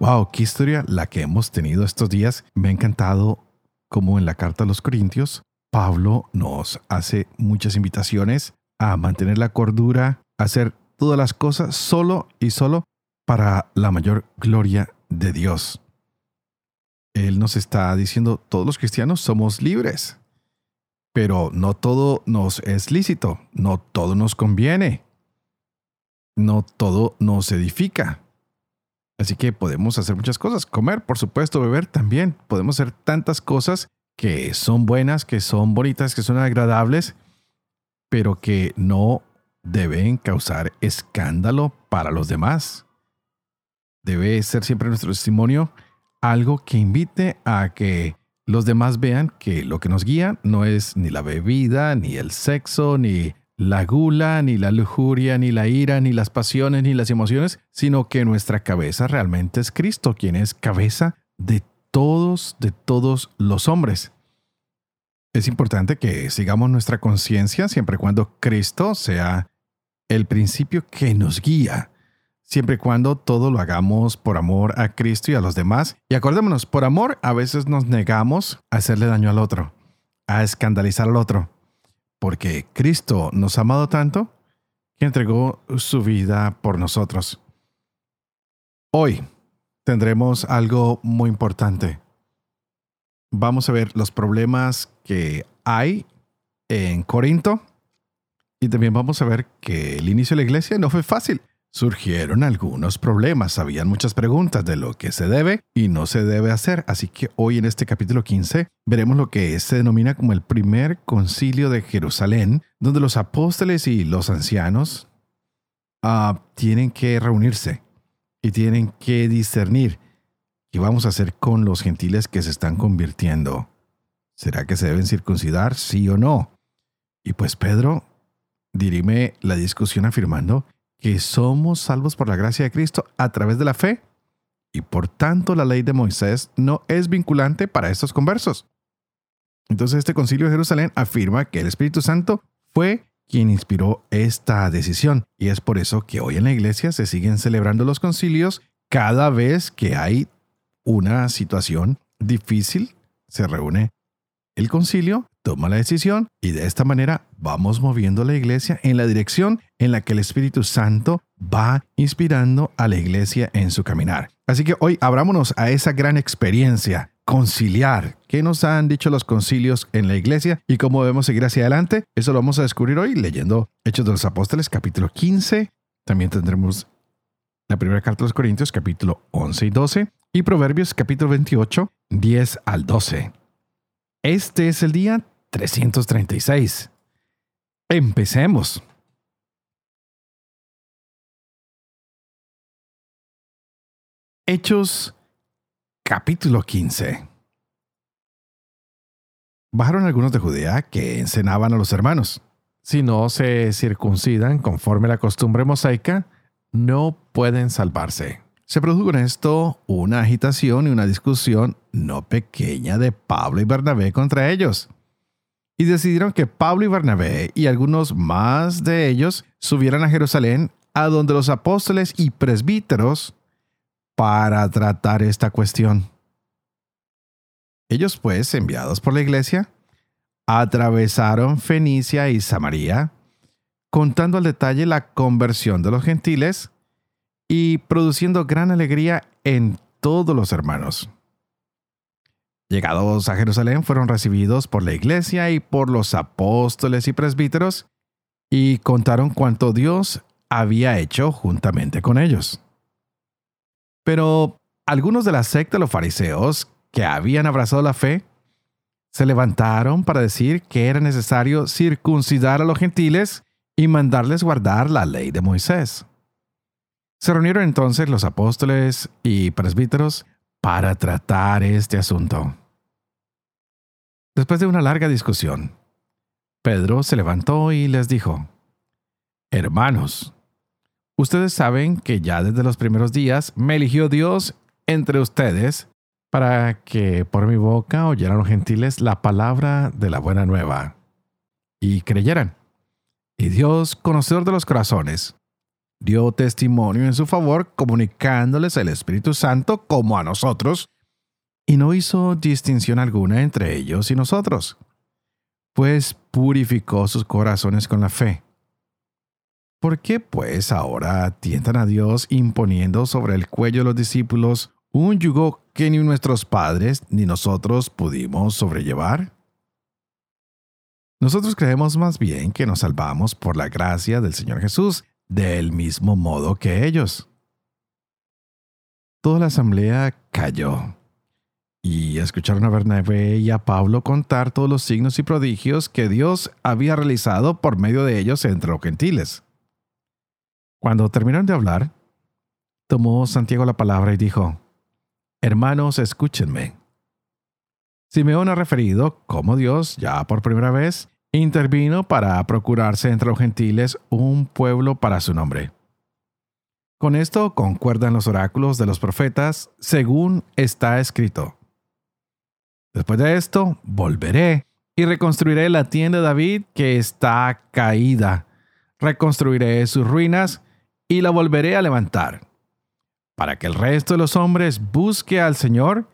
Wow, qué historia la que hemos tenido estos días. Me ha encantado cómo en la carta a los Corintios, Pablo nos hace muchas invitaciones a mantener la cordura, a hacer todas las cosas solo y solo para la mayor gloria de Dios. Él nos está diciendo, todos los cristianos somos libres, pero no todo nos es lícito, no todo nos conviene, no todo nos edifica. Así que podemos hacer muchas cosas. Comer, por supuesto, beber también. Podemos hacer tantas cosas que son buenas, que son bonitas, que son agradables, pero que no deben causar escándalo para los demás. Debe ser siempre nuestro testimonio algo que invite a que los demás vean que lo que nos guía no es ni la bebida, ni el sexo, ni la gula, ni la lujuria, ni la ira, ni las pasiones, ni las emociones, sino que nuestra cabeza realmente es Cristo, quien es cabeza de todos, de todos los hombres. Es importante que sigamos nuestra conciencia siempre y cuando Cristo sea el principio que nos guía, siempre y cuando todo lo hagamos por amor a Cristo y a los demás. Y acordémonos, por amor a veces nos negamos a hacerle daño al otro, a escandalizar al otro porque Cristo nos ha amado tanto que entregó su vida por nosotros. Hoy tendremos algo muy importante. Vamos a ver los problemas que hay en Corinto y también vamos a ver que el inicio de la iglesia no fue fácil. Surgieron algunos problemas, habían muchas preguntas de lo que se debe y no se debe hacer, así que hoy en este capítulo 15 veremos lo que se denomina como el primer concilio de Jerusalén, donde los apóstoles y los ancianos uh, tienen que reunirse y tienen que discernir qué vamos a hacer con los gentiles que se están convirtiendo. ¿Será que se deben circuncidar, sí o no? Y pues Pedro dirime la discusión afirmando que somos salvos por la gracia de Cristo a través de la fe, y por tanto la ley de Moisés no es vinculante para estos conversos. Entonces este concilio de Jerusalén afirma que el Espíritu Santo fue quien inspiró esta decisión, y es por eso que hoy en la iglesia se siguen celebrando los concilios cada vez que hay una situación difícil, se reúne el concilio toma la decisión y de esta manera vamos moviendo la iglesia en la dirección en la que el Espíritu Santo va inspirando a la iglesia en su caminar. Así que hoy abrámonos a esa gran experiencia conciliar. ¿Qué nos han dicho los concilios en la iglesia y cómo debemos seguir hacia adelante? Eso lo vamos a descubrir hoy leyendo Hechos de los Apóstoles capítulo 15. También tendremos la primera carta de los Corintios capítulo 11 y 12 y Proverbios capítulo 28 10 al 12. Este es el día 336. Empecemos. Hechos capítulo 15. Bajaron algunos de Judea que enseñaban a los hermanos. Si no se circuncidan conforme la costumbre mosaica, no pueden salvarse. Se produjo en esto una agitación y una discusión no pequeña de Pablo y Bernabé contra ellos. Y decidieron que Pablo y Bernabé y algunos más de ellos subieran a Jerusalén a donde los apóstoles y presbíteros para tratar esta cuestión. Ellos pues, enviados por la iglesia, atravesaron Fenicia y Samaria, contando al detalle la conversión de los gentiles y produciendo gran alegría en todos los hermanos. Llegados a Jerusalén fueron recibidos por la iglesia y por los apóstoles y presbíteros y contaron cuanto Dios había hecho juntamente con ellos. Pero algunos de la secta de los fariseos que habían abrazado la fe se levantaron para decir que era necesario circuncidar a los gentiles y mandarles guardar la ley de Moisés. Se reunieron entonces los apóstoles y presbíteros para tratar este asunto. Después de una larga discusión, Pedro se levantó y les dijo, Hermanos, ustedes saben que ya desde los primeros días me eligió Dios entre ustedes para que por mi boca oyeran los gentiles la palabra de la buena nueva y creyeran. Y Dios, conocedor de los corazones, dio testimonio en su favor comunicándoles el Espíritu Santo como a nosotros, y no hizo distinción alguna entre ellos y nosotros, pues purificó sus corazones con la fe. ¿Por qué pues ahora tientan a Dios imponiendo sobre el cuello de los discípulos un yugo que ni nuestros padres ni nosotros pudimos sobrellevar? Nosotros creemos más bien que nos salvamos por la gracia del Señor Jesús, del mismo modo que ellos. Toda la asamblea cayó y escucharon a Bernabé y a Pablo contar todos los signos y prodigios que Dios había realizado por medio de ellos entre los gentiles. Cuando terminaron de hablar, tomó Santiago la palabra y dijo, Hermanos, escúchenme. Simeón ha referido cómo Dios, ya por primera vez, intervino para procurarse entre los gentiles un pueblo para su nombre. Con esto concuerdan los oráculos de los profetas, según está escrito. Después de esto, volveré y reconstruiré la tienda de David que está caída. Reconstruiré sus ruinas y la volveré a levantar, para que el resto de los hombres busque al Señor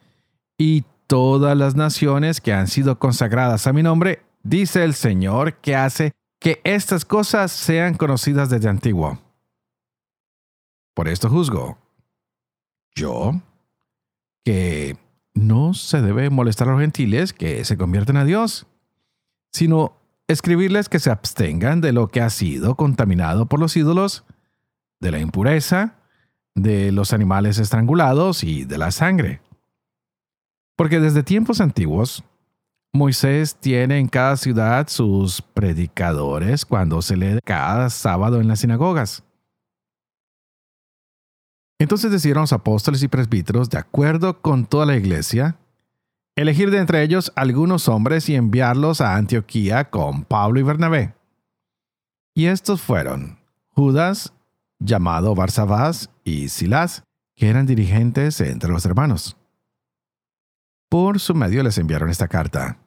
y todas las naciones que han sido consagradas a mi nombre, dice el Señor que hace que estas cosas sean conocidas desde antiguo. Por esto juzgo yo que no se debe molestar a los gentiles que se convierten a Dios, sino escribirles que se abstengan de lo que ha sido contaminado por los ídolos, de la impureza, de los animales estrangulados y de la sangre. Porque desde tiempos antiguos, Moisés tiene en cada ciudad sus predicadores cuando se lee cada sábado en las sinagogas. Entonces decidieron los apóstoles y presbíteros, de acuerdo con toda la iglesia, elegir de entre ellos algunos hombres y enviarlos a Antioquía con Pablo y Bernabé. Y estos fueron Judas, llamado Barsabás, y Silas, que eran dirigentes entre los hermanos. Por su medio les enviaron esta carta.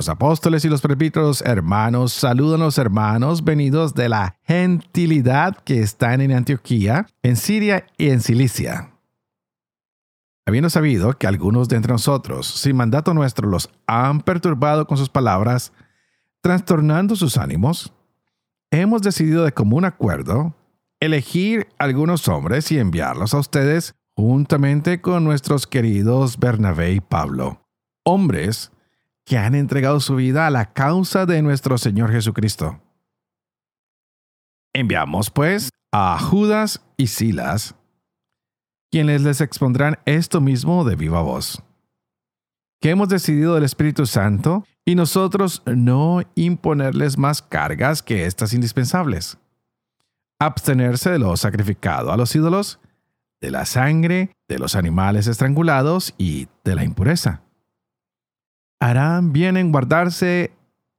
Los apóstoles y los presbíteros hermanos saludan a los hermanos venidos de la gentilidad que están en Antioquía, en Siria y en Cilicia. Habiendo sabido que algunos de entre nosotros, sin mandato nuestro, los han perturbado con sus palabras, trastornando sus ánimos, hemos decidido de común acuerdo elegir algunos hombres y enviarlos a ustedes juntamente con nuestros queridos Bernabé y Pablo, hombres que han entregado su vida a la causa de nuestro Señor Jesucristo. Enviamos pues a Judas y Silas, quienes les expondrán esto mismo de viva voz, que hemos decidido del Espíritu Santo y nosotros no imponerles más cargas que estas indispensables. Abstenerse de lo sacrificado a los ídolos, de la sangre, de los animales estrangulados y de la impureza harán bien en guardarse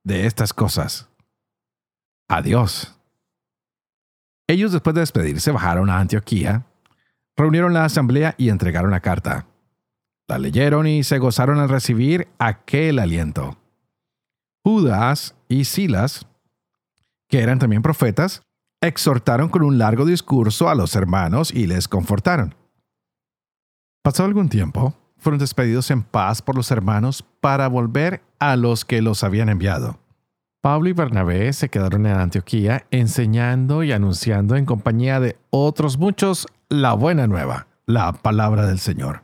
de estas cosas. Adiós. Ellos después de despedirse bajaron a Antioquía, reunieron la asamblea y entregaron la carta. La leyeron y se gozaron al recibir aquel aliento. Judas y Silas, que eran también profetas, exhortaron con un largo discurso a los hermanos y les confortaron. Pasó algún tiempo, fueron despedidos en paz por los hermanos para volver a los que los habían enviado. Pablo y Bernabé se quedaron en Antioquía enseñando y anunciando en compañía de otros muchos la buena nueva, la palabra del Señor.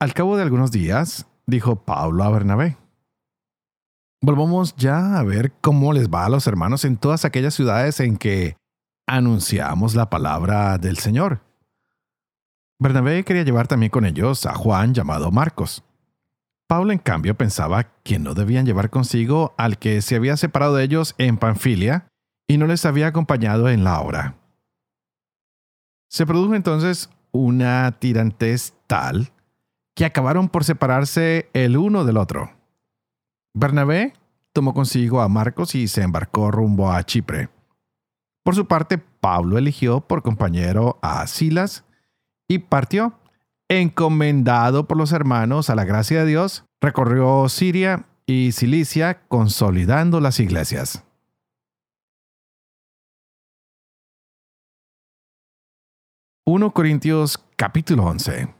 Al cabo de algunos días, dijo Pablo a Bernabé, Volvamos ya a ver cómo les va a los hermanos en todas aquellas ciudades en que anunciamos la palabra del Señor Bernabé quería llevar también con ellos a Juan llamado Marcos. Pablo, en cambio, pensaba que no debían llevar consigo al que se había separado de ellos en Panfilia y no les había acompañado en la obra. Se produjo entonces una tirantez tal que acabaron por separarse el uno del otro. Bernabé tomó consigo a Marcos y se embarcó rumbo a Chipre. Por su parte, Pablo eligió por compañero a Silas y partió, encomendado por los hermanos a la gracia de Dios, recorrió Siria y Cilicia consolidando las iglesias. 1 Corintios capítulo 11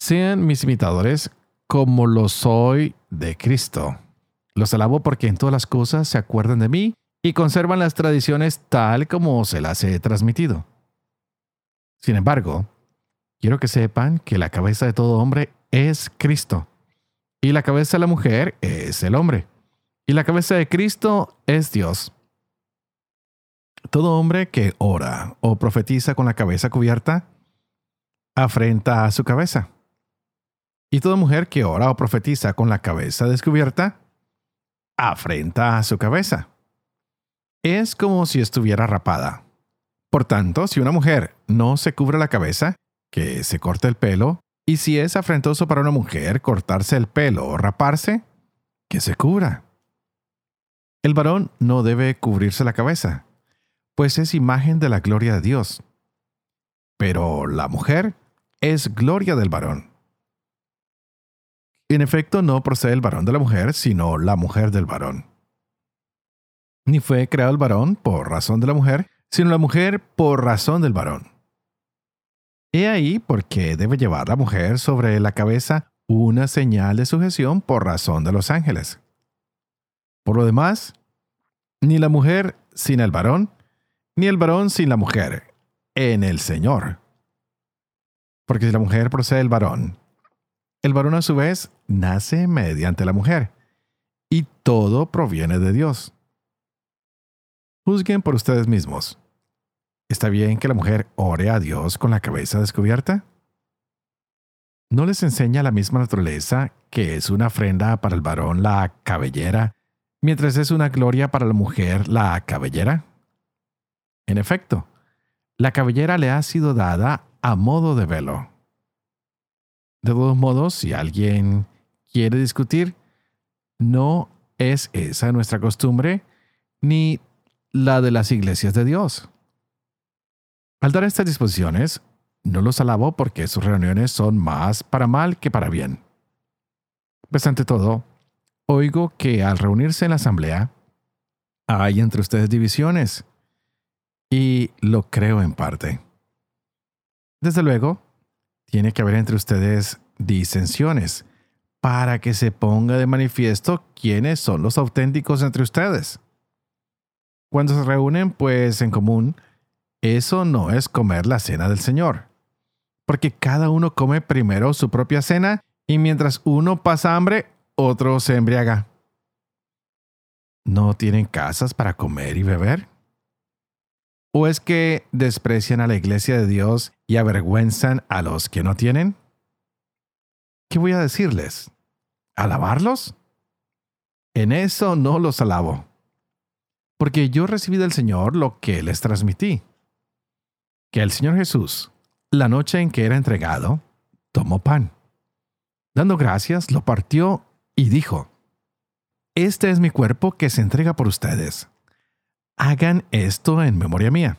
Sean mis imitadores como lo soy de Cristo. Los alabo porque en todas las cosas se acuerdan de mí y conservan las tradiciones tal como se las he transmitido. Sin embargo, quiero que sepan que la cabeza de todo hombre es Cristo, y la cabeza de la mujer es el hombre, y la cabeza de Cristo es Dios. Todo hombre que ora o profetiza con la cabeza cubierta, afrenta a su cabeza. Y toda mujer que ora o profetiza con la cabeza descubierta, afrenta a su cabeza. Es como si estuviera rapada. Por tanto, si una mujer no se cubre la cabeza, que se corte el pelo, y si es afrentoso para una mujer cortarse el pelo o raparse, que se cubra. El varón no debe cubrirse la cabeza, pues es imagen de la gloria de Dios. Pero la mujer es gloria del varón. En efecto, no procede el varón de la mujer, sino la mujer del varón. Ni fue creado el varón por razón de la mujer, sino la mujer por razón del varón. He ahí por qué debe llevar la mujer sobre la cabeza una señal de sujeción por razón de los ángeles. Por lo demás, ni la mujer sin el varón, ni el varón sin la mujer, en el Señor. Porque si la mujer procede del varón, el varón a su vez nace mediante la mujer, y todo proviene de Dios. Juzguen por ustedes mismos. ¿Está bien que la mujer ore a Dios con la cabeza descubierta? ¿No les enseña la misma naturaleza que es una ofrenda para el varón la cabellera, mientras es una gloria para la mujer la cabellera? En efecto, la cabellera le ha sido dada a modo de velo. De todos modos, si alguien quiere discutir, no es esa nuestra costumbre ni la de las iglesias de Dios. Al dar estas disposiciones, no los alabo porque sus reuniones son más para mal que para bien. Pues ante todo, oigo que al reunirse en la asamblea, hay entre ustedes divisiones, y lo creo en parte. Desde luego, tiene que haber entre ustedes disensiones para que se ponga de manifiesto quiénes son los auténticos entre ustedes. Cuando se reúnen, pues en común, eso no es comer la cena del Señor, porque cada uno come primero su propia cena y mientras uno pasa hambre, otro se embriaga. ¿No tienen casas para comer y beber? ¿O es que desprecian a la iglesia de Dios y avergüenzan a los que no tienen? ¿Qué voy a decirles? ¿Alabarlos? En eso no los alabo, porque yo recibí del Señor lo que les transmití. Que el Señor Jesús, la noche en que era entregado, tomó pan. Dando gracias, lo partió y dijo, Este es mi cuerpo que se entrega por ustedes hagan esto en memoria mía.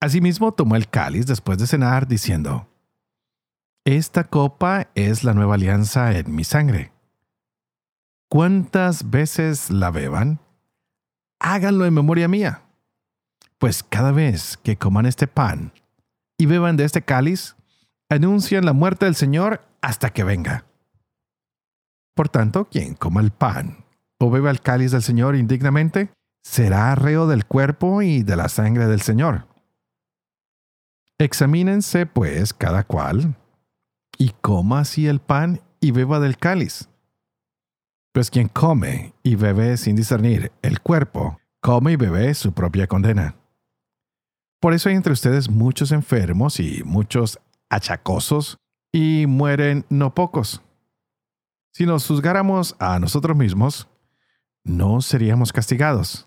Asimismo tomó el cáliz después de cenar, diciendo, Esta copa es la nueva alianza en mi sangre. ¿Cuántas veces la beban? Háganlo en memoria mía. Pues cada vez que coman este pan y beban de este cáliz, anuncian la muerte del Señor hasta que venga. Por tanto, quien coma el pan o beba el cáliz del Señor indignamente, será reo del cuerpo y de la sangre del Señor. Examínense, pues, cada cual, y coma así el pan y beba del cáliz. Pues quien come y bebe sin discernir el cuerpo, come y bebe su propia condena. Por eso hay entre ustedes muchos enfermos y muchos achacosos, y mueren no pocos. Si nos juzgáramos a nosotros mismos, no seríamos castigados.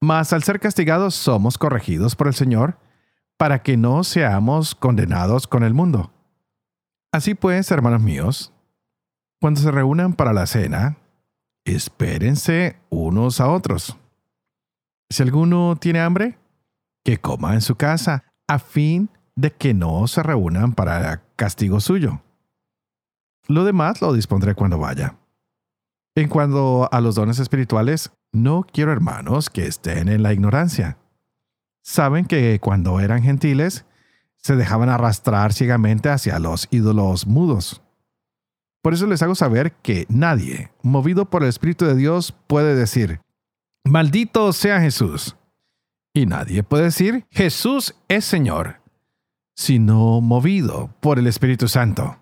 Mas al ser castigados somos corregidos por el Señor para que no seamos condenados con el mundo. Así pues, hermanos míos, cuando se reúnan para la cena, espérense unos a otros. Si alguno tiene hambre, que coma en su casa, a fin de que no se reúnan para castigo suyo. Lo demás lo dispondré cuando vaya. En cuanto a los dones espirituales, no quiero hermanos que estén en la ignorancia. Saben que cuando eran gentiles, se dejaban arrastrar ciegamente hacia los ídolos mudos. Por eso les hago saber que nadie, movido por el Espíritu de Dios, puede decir, Maldito sea Jesús. Y nadie puede decir, Jesús es Señor, sino movido por el Espíritu Santo.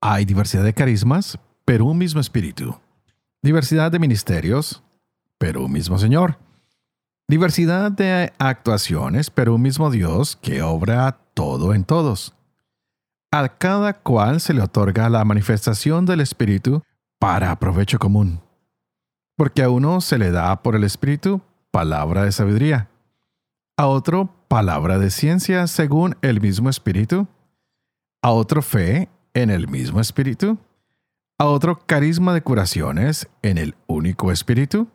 Hay diversidad de carismas, pero un mismo Espíritu. Diversidad de ministerios, pero un mismo Señor. Diversidad de actuaciones, pero un mismo Dios que obra todo en todos. A cada cual se le otorga la manifestación del Espíritu para provecho común. Porque a uno se le da por el Espíritu palabra de sabiduría, a otro palabra de ciencia según el mismo Espíritu, a otro fe en el mismo Espíritu, a otro carisma de curaciones en el único Espíritu,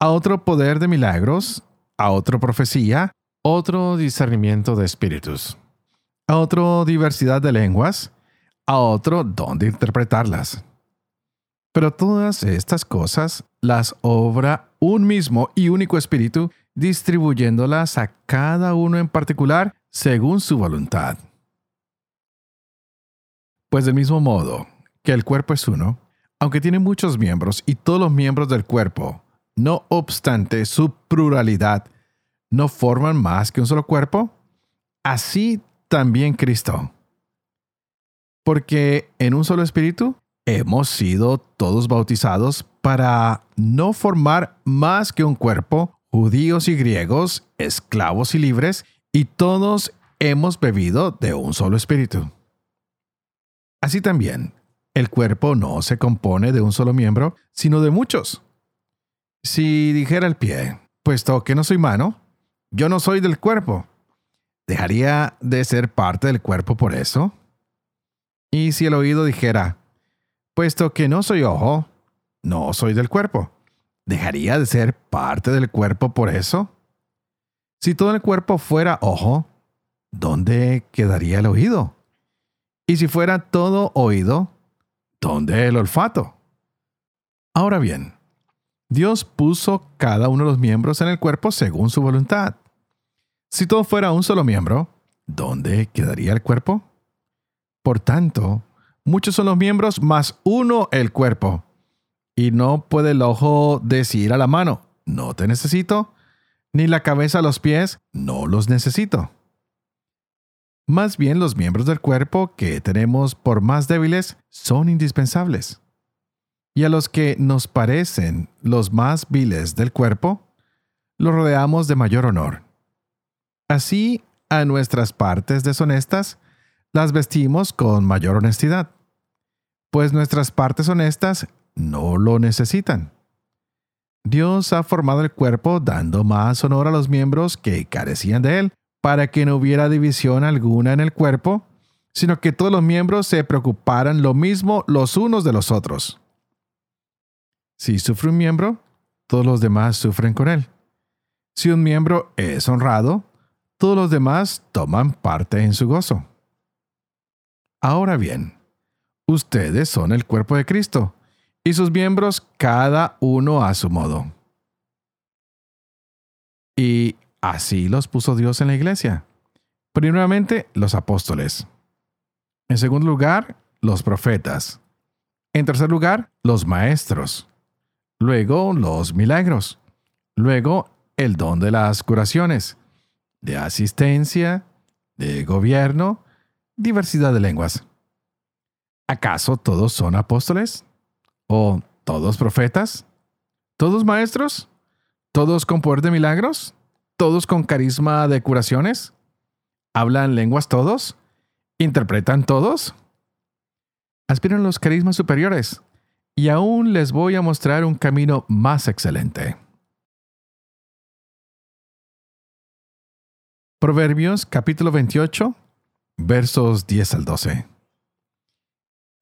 a otro poder de milagros, a otro profecía, otro discernimiento de espíritus, a otro diversidad de lenguas, a otro don de interpretarlas. Pero todas estas cosas las obra un mismo y único espíritu, distribuyéndolas a cada uno en particular según su voluntad. Pues del mismo modo que el cuerpo es uno, aunque tiene muchos miembros y todos los miembros del cuerpo, no obstante su pluralidad, no forman más que un solo cuerpo, así también Cristo. Porque en un solo espíritu hemos sido todos bautizados para no formar más que un cuerpo, judíos y griegos, esclavos y libres, y todos hemos bebido de un solo espíritu. Así también, el cuerpo no se compone de un solo miembro, sino de muchos. Si dijera el pie, puesto que no soy mano, yo no soy del cuerpo. ¿Dejaría de ser parte del cuerpo por eso? Y si el oído dijera, puesto que no soy ojo, no soy del cuerpo, ¿dejaría de ser parte del cuerpo por eso? Si todo el cuerpo fuera ojo, ¿dónde quedaría el oído? Y si fuera todo oído, ¿dónde el olfato? Ahora bien, Dios puso cada uno de los miembros en el cuerpo según su voluntad. Si todo fuera un solo miembro, ¿dónde quedaría el cuerpo? Por tanto, muchos son los miembros, más uno el cuerpo. Y no puede el ojo decir a la mano, no te necesito, ni la cabeza a los pies, no los necesito. Más bien los miembros del cuerpo que tenemos por más débiles son indispensables. Y a los que nos parecen los más viles del cuerpo, los rodeamos de mayor honor Así, a nuestras partes deshonestas las vestimos con mayor honestidad, pues nuestras partes honestas no lo necesitan. Dios ha formado el cuerpo dando más honor a los miembros que carecían de él, para que no hubiera división alguna en el cuerpo, sino que todos los miembros se preocuparan lo mismo los unos de los otros. Si sufre un miembro, todos los demás sufren con él. Si un miembro es honrado, todos los demás toman parte en su gozo. Ahora bien, ustedes son el cuerpo de Cristo y sus miembros cada uno a su modo. Y así los puso Dios en la iglesia. Primeramente, los apóstoles. En segundo lugar, los profetas. En tercer lugar, los maestros. Luego, los milagros. Luego, el don de las curaciones de asistencia, de gobierno, diversidad de lenguas. ¿Acaso todos son apóstoles? ¿O todos profetas? ¿Todos maestros? ¿Todos con poder de milagros? ¿Todos con carisma de curaciones? ¿Hablan lenguas todos? ¿Interpretan todos? Aspiran los carismas superiores, y aún les voy a mostrar un camino más excelente. Proverbios capítulo 28, versos 10 al 12.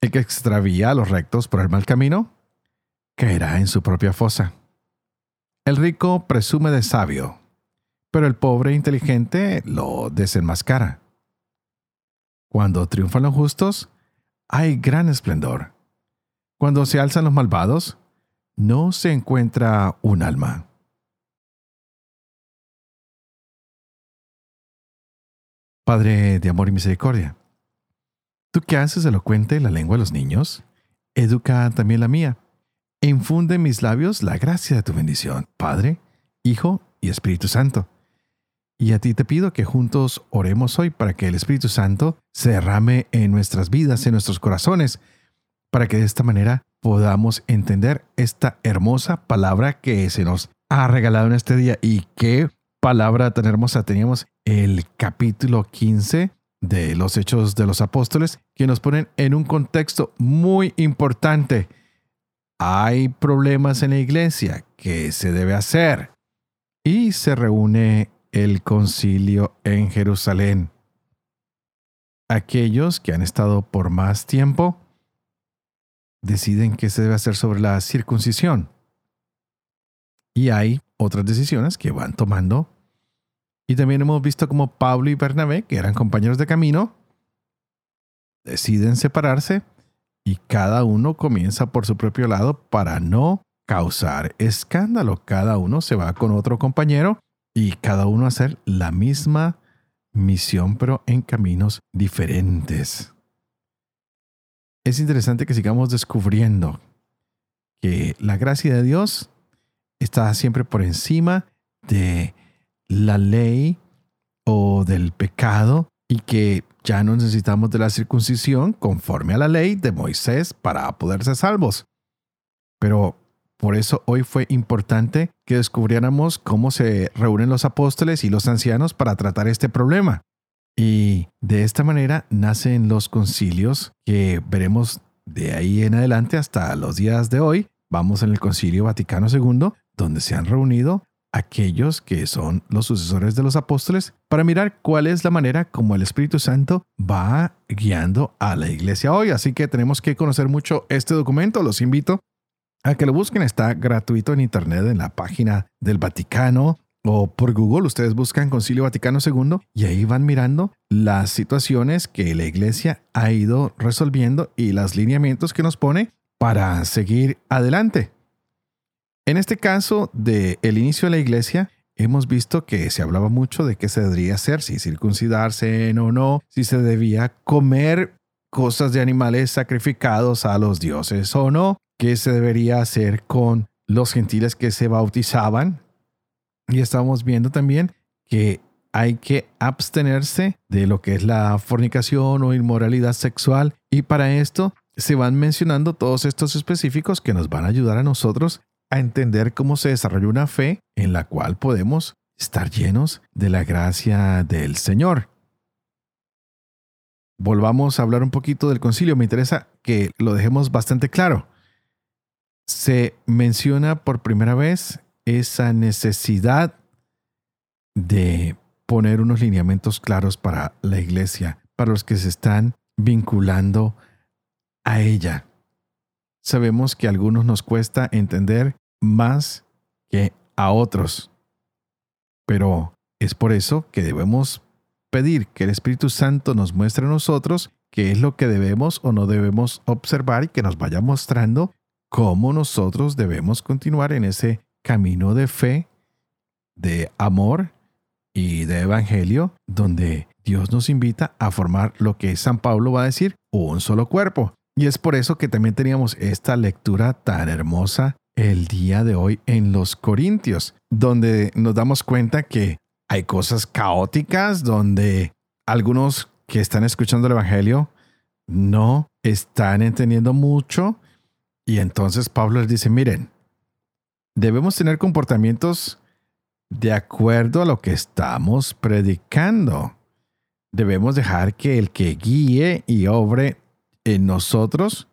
El que extravía a los rectos por el mal camino caerá en su propia fosa. El rico presume de sabio, pero el pobre inteligente lo desenmascara. Cuando triunfan los justos, hay gran esplendor. Cuando se alzan los malvados, no se encuentra un alma. Padre de amor y misericordia, tú que haces elocuente la lengua de los niños, educa también la mía e infunde en mis labios la gracia de tu bendición, Padre, Hijo y Espíritu Santo. Y a ti te pido que juntos oremos hoy para que el Espíritu Santo se derrame en nuestras vidas, en nuestros corazones, para que de esta manera podamos entender esta hermosa palabra que se nos ha regalado en este día. Y qué palabra tan hermosa teníamos el capítulo 15 de los Hechos de los Apóstoles, que nos ponen en un contexto muy importante hay problemas en la iglesia, ¿qué se debe hacer? Y se reúne el concilio en Jerusalén. Aquellos que han estado por más tiempo deciden qué se debe hacer sobre la circuncisión. Y hay otras decisiones que van tomando. Y también hemos visto como Pablo y Bernabé, que eran compañeros de camino, deciden separarse y cada uno comienza por su propio lado para no causar escándalo. Cada uno se va con otro compañero y cada uno hacer la misma misión pero en caminos diferentes. Es interesante que sigamos descubriendo que la gracia de Dios está siempre por encima de la ley o del pecado y que ya no necesitamos de la circuncisión conforme a la ley de Moisés para poder ser salvos. Pero por eso hoy fue importante que descubriéramos cómo se reúnen los apóstoles y los ancianos para tratar este problema. Y de esta manera nacen los concilios que veremos de ahí en adelante hasta los días de hoy. Vamos en el Concilio Vaticano II, donde se han reunido aquellos que son los sucesores de los apóstoles para mirar cuál es la manera como el Espíritu Santo va guiando a la iglesia hoy. Así que tenemos que conocer mucho este documento. Los invito a que lo busquen. Está gratuito en internet en la página del Vaticano o por Google. Ustedes buscan Concilio Vaticano II y ahí van mirando las situaciones que la iglesia ha ido resolviendo y los lineamientos que nos pone para seguir adelante. En este caso del el inicio de la iglesia, hemos visto que se hablaba mucho de qué se debería hacer, si circuncidarse o no, si se debía comer cosas de animales sacrificados a los dioses o no, qué se debería hacer con los gentiles que se bautizaban. Y estamos viendo también que hay que abstenerse de lo que es la fornicación o inmoralidad sexual y para esto se van mencionando todos estos específicos que nos van a ayudar a nosotros a entender cómo se desarrolla una fe en la cual podemos estar llenos de la gracia del Señor. Volvamos a hablar un poquito del concilio. Me interesa que lo dejemos bastante claro. Se menciona por primera vez esa necesidad de poner unos lineamientos claros para la iglesia, para los que se están vinculando a ella. Sabemos que a algunos nos cuesta entender más que a otros. Pero es por eso que debemos pedir que el Espíritu Santo nos muestre a nosotros qué es lo que debemos o no debemos observar y que nos vaya mostrando cómo nosotros debemos continuar en ese camino de fe, de amor y de evangelio, donde Dios nos invita a formar lo que San Pablo va a decir, un solo cuerpo. Y es por eso que también teníamos esta lectura tan hermosa el día de hoy en los Corintios, donde nos damos cuenta que hay cosas caóticas, donde algunos que están escuchando el Evangelio no están entendiendo mucho. Y entonces Pablo les dice, miren, debemos tener comportamientos de acuerdo a lo que estamos predicando. Debemos dejar que el que guíe y obre en nosotros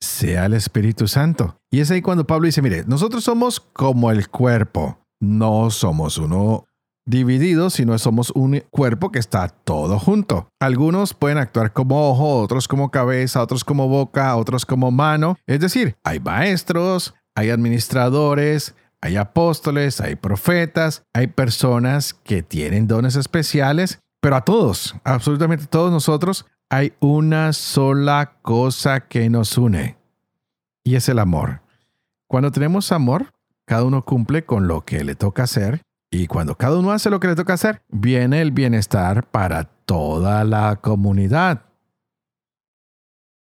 sea el Espíritu Santo. Y es ahí cuando Pablo dice, mire, nosotros somos como el cuerpo, no somos uno divididos, sino somos un cuerpo que está todo junto. Algunos pueden actuar como ojo, otros como cabeza, otros como boca, otros como mano. Es decir, hay maestros, hay administradores, hay apóstoles, hay profetas, hay personas que tienen dones especiales, pero a todos, absolutamente todos nosotros, hay una sola cosa que nos une, y es el amor. Cuando tenemos amor, cada uno cumple con lo que le toca hacer, y cuando cada uno hace lo que le toca hacer, viene el bienestar para toda la comunidad.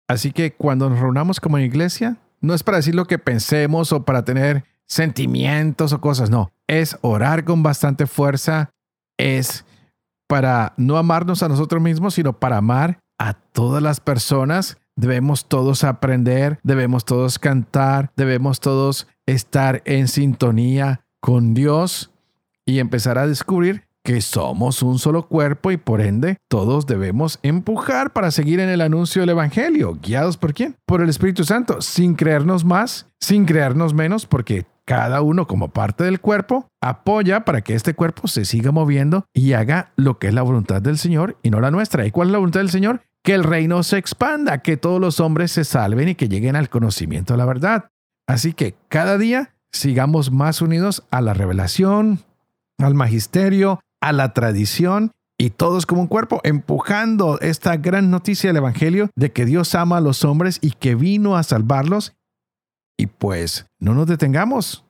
Así que cuando nos reunamos como iglesia, no es para decir lo que pensemos o para tener sentimientos o cosas, no, es orar con bastante fuerza, es para no amarnos a nosotros mismos, sino para amar a todas las personas. Debemos todos aprender, debemos todos cantar, debemos todos estar en sintonía con Dios y empezar a descubrir que somos un solo cuerpo y por ende todos debemos empujar para seguir en el anuncio del Evangelio. ¿Guiados por quién? Por el Espíritu Santo, sin creernos más, sin creernos menos, porque cada uno como parte del cuerpo apoya para que este cuerpo se siga moviendo y haga lo que es la voluntad del Señor y no la nuestra. ¿Y cuál es la voluntad del Señor? Que el reino se expanda, que todos los hombres se salven y que lleguen al conocimiento de la verdad. Así que cada día sigamos más unidos a la revelación, al magisterio, a la tradición y todos como un cuerpo empujando esta gran noticia del Evangelio de que Dios ama a los hombres y que vino a salvarlos y pues no nos detengamos.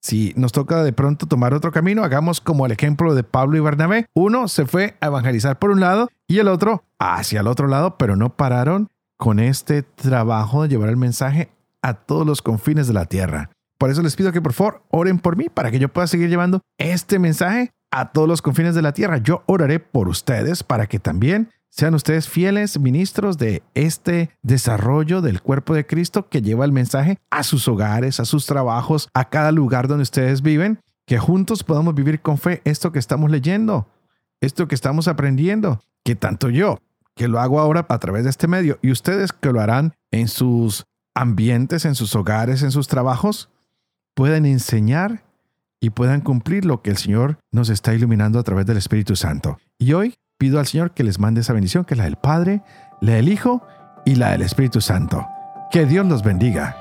Si nos toca de pronto tomar otro camino, hagamos como el ejemplo de Pablo y Bernabé. Uno se fue a evangelizar por un lado y el otro hacia el otro lado, pero no pararon con este trabajo de llevar el mensaje a todos los confines de la tierra. Por eso les pido que por favor oren por mí para que yo pueda seguir llevando este mensaje a todos los confines de la tierra. Yo oraré por ustedes para que también sean ustedes fieles ministros de este desarrollo del cuerpo de Cristo que lleva el mensaje a sus hogares, a sus trabajos, a cada lugar donde ustedes viven, que juntos podamos vivir con fe esto que estamos leyendo, esto que estamos aprendiendo, que tanto yo, que lo hago ahora a través de este medio, y ustedes que lo harán en sus ambientes, en sus hogares, en sus trabajos, puedan enseñar y puedan cumplir lo que el Señor nos está iluminando a través del Espíritu Santo. Y hoy pido al Señor que les mande esa bendición, que es la del Padre, la del Hijo y la del Espíritu Santo. Que Dios los bendiga.